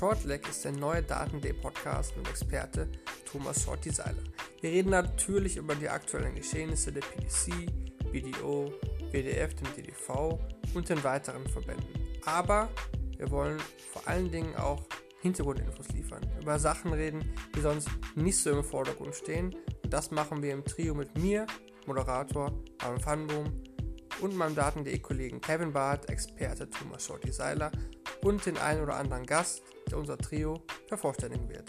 Shortleg ist der neue Daten-Day-Podcast mit Experte Thomas Shorty Seiler. Wir reden natürlich über die aktuellen Geschehnisse der PDC, BDO, WDF, dem DDV und den weiteren Verbänden. Aber wir wollen vor allen Dingen auch Hintergrundinfos liefern, über Sachen reden, die sonst nicht so im Vordergrund stehen. Und das machen wir im Trio mit mir, Moderator Aaron Fanboom und meinem Daten.de-Kollegen Kevin Barth, Experte Thomas Shorty Seiler und den einen oder anderen Gast, unser Trio vervollständigen wird.